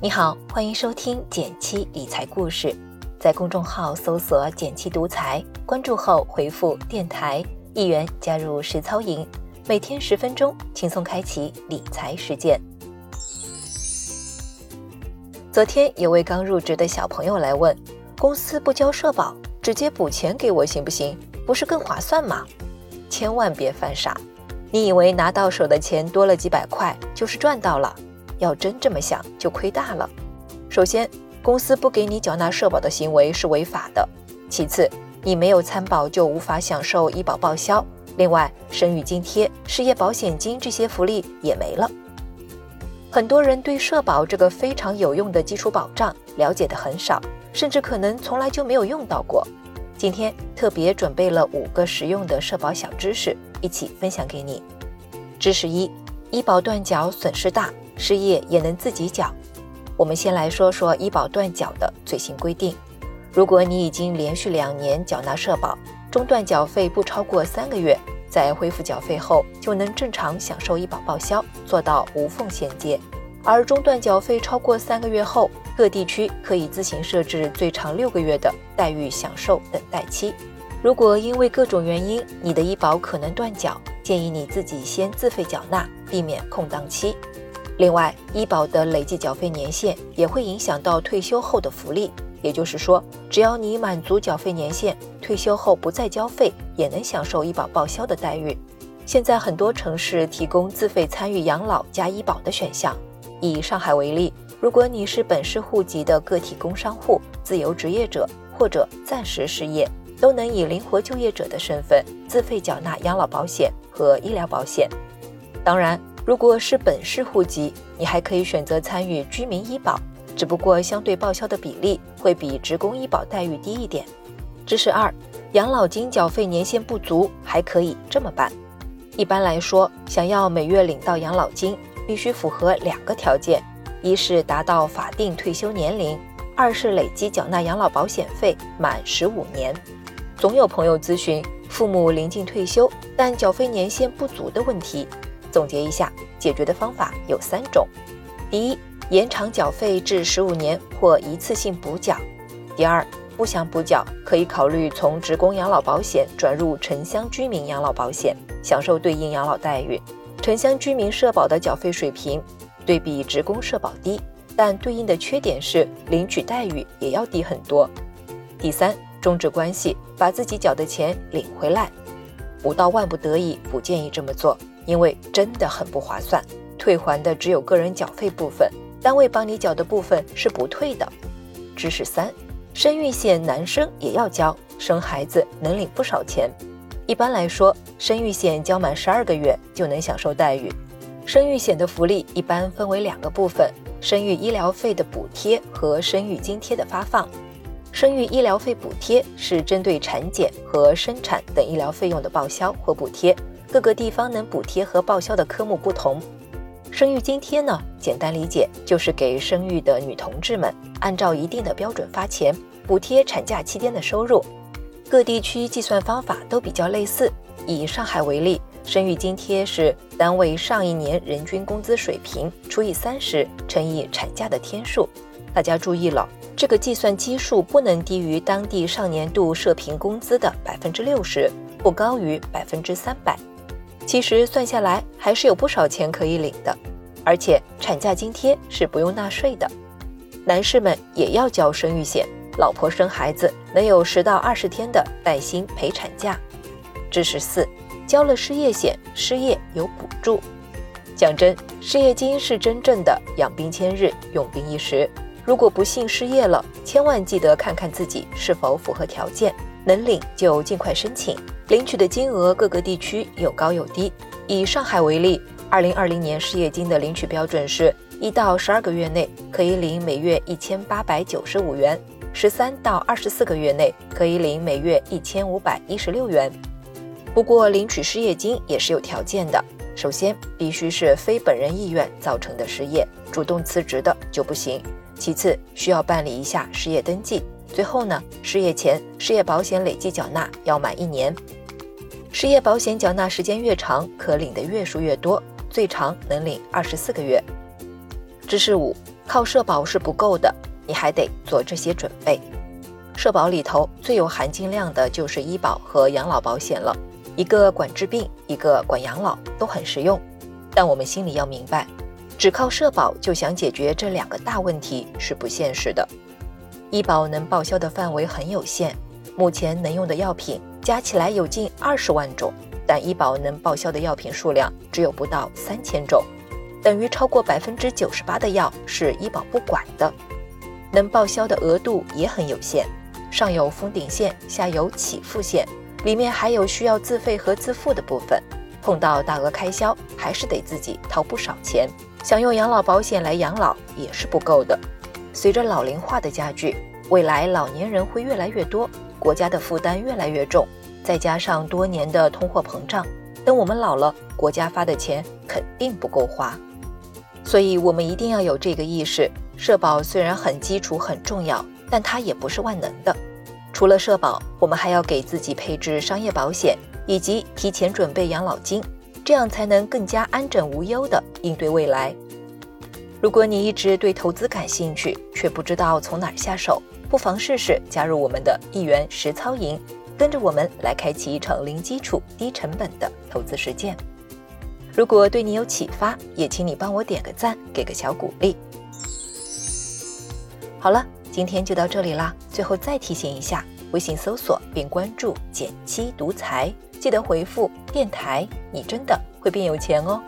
你好，欢迎收听减七理财故事，在公众号搜索“减七独裁，关注后回复“电台”一元加入实操营，每天十分钟，轻松开启理财实践。昨天有位刚入职的小朋友来问，公司不交社保，直接补钱给我行不行？不是更划算吗？千万别犯傻，你以为拿到手的钱多了几百块就是赚到了？要真这么想就亏大了。首先，公司不给你缴纳社保的行为是违法的；其次，你没有参保就无法享受医保报销。另外，生育津贴、失业保险金这些福利也没了。很多人对社保这个非常有用的基础保障了解的很少，甚至可能从来就没有用到过。今天特别准备了五个实用的社保小知识，一起分享给你。知识一：医保断缴损失大，失业也能自己缴。我们先来说说医保断缴的最新规定。如果你已经连续两年缴纳社保，中断缴费不超过三个月，在恢复缴费后就能正常享受医保报销，做到无缝衔接。而中断缴费超过三个月后，各地区可以自行设置最长六个月的待遇享受等待期。如果因为各种原因你的医保可能断缴，建议你自己先自费缴纳，避免空档期。另外，医保的累计缴费年限也会影响到退休后的福利。也就是说，只要你满足缴费年限，退休后不再交费，也能享受医保报销的待遇。现在很多城市提供自费参与养老加医保的选项。以上海为例。如果你是本市户籍的个体工商户、自由职业者或者暂时失业，都能以灵活就业者的身份自费缴纳养老保险和医疗保险。当然，如果是本市户籍，你还可以选择参与居民医保，只不过相对报销的比例会比职工医保待遇低一点。知识二：养老金缴费年限不足还可以这么办。一般来说，想要每月领到养老金，必须符合两个条件。一是达到法定退休年龄，二是累计缴纳养老保险费满十五年。总有朋友咨询父母临近退休但缴费年限不足的问题。总结一下，解决的方法有三种：第一，延长缴费至十五年或一次性补缴；第二，不想补缴可以考虑从职工养老保险转入城乡居民养老保险，享受对应养老待遇。城乡居民社保的缴费水平。对比职工社保低，但对应的缺点是领取待遇也要低很多。第三，终止关系，把自己缴的钱领回来。不到万不得已，不建议这么做，因为真的很不划算。退还的只有个人缴费部分，单位帮你缴的部分是不退的。知识三，生育险男生也要交，生孩子能领不少钱。一般来说，生育险交满十二个月就能享受待遇。生育险的福利一般分为两个部分：生育医疗费的补贴和生育津贴的发放。生育医疗费补贴是针对产检和生产等医疗费用的报销或补贴，各个地方能补贴和报销的科目不同。生育津贴呢，简单理解就是给生育的女同志们按照一定的标准发钱，补贴产假期间的收入。各地区计算方法都比较类似，以上海为例。生育津贴是单位上一年人均工资水平除以三十乘以产假的天数。大家注意了，这个计算基数不能低于当地上年度社平工资的百分之六十，不高于百分之三百。其实算下来还是有不少钱可以领的，而且产假津贴是不用纳税的。男士们也要交生育险，老婆生孩子能有十到二十天的带薪陪产假。知识四。交了失业险，失业有补助。讲真，失业金是真正的养兵千日，用兵一时。如果不幸失业了，千万记得看看自己是否符合条件，能领就尽快申请。领取的金额各个地区有高有低。以上海为例，二零二零年失业金的领取标准是一到十二个月内可以领每月一千八百九十五元，十三到二十四个月内可以领每月一千五百一十六元。不过，领取失业金也是有条件的。首先，必须是非本人意愿造成的失业，主动辞职的就不行。其次，需要办理一下失业登记。最后呢，失业前失业保险累计缴纳要满一年。失业保险缴纳时间越长，可领的月数越多，最长能领二十四个月。知识五：靠社保是不够的，你还得做这些准备。社保里头最有含金量的就是医保和养老保险了，一个管治病，一个管养老，都很实用。但我们心里要明白，只靠社保就想解决这两个大问题是不现实的。医保能报销的范围很有限，目前能用的药品加起来有近二十万种，但医保能报销的药品数量只有不到三千种。等于超过百分之九十八的药是医保不管的，能报销的额度也很有限，上有封顶线，下有起付线，里面还有需要自费和自付的部分，碰到大额开销还是得自己掏不少钱。想用养老保险来养老也是不够的。随着老龄化的加剧，未来老年人会越来越多，国家的负担越来越重，再加上多年的通货膨胀，等我们老了，国家发的钱肯定不够花。所以，我们一定要有这个意识。社保虽然很基础、很重要，但它也不是万能的。除了社保，我们还要给自己配置商业保险，以及提前准备养老金，这样才能更加安枕无忧地应对未来。如果你一直对投资感兴趣，却不知道从哪儿下手，不妨试试加入我们的一元实操营，跟着我们来开启一场零基础、低成本的投资实践。如果对你有启发，也请你帮我点个赞，给个小鼓励。好了，今天就到这里啦。最后再提醒一下，微信搜索并关注“减七独裁，记得回复“电台”，你真的会变有钱哦。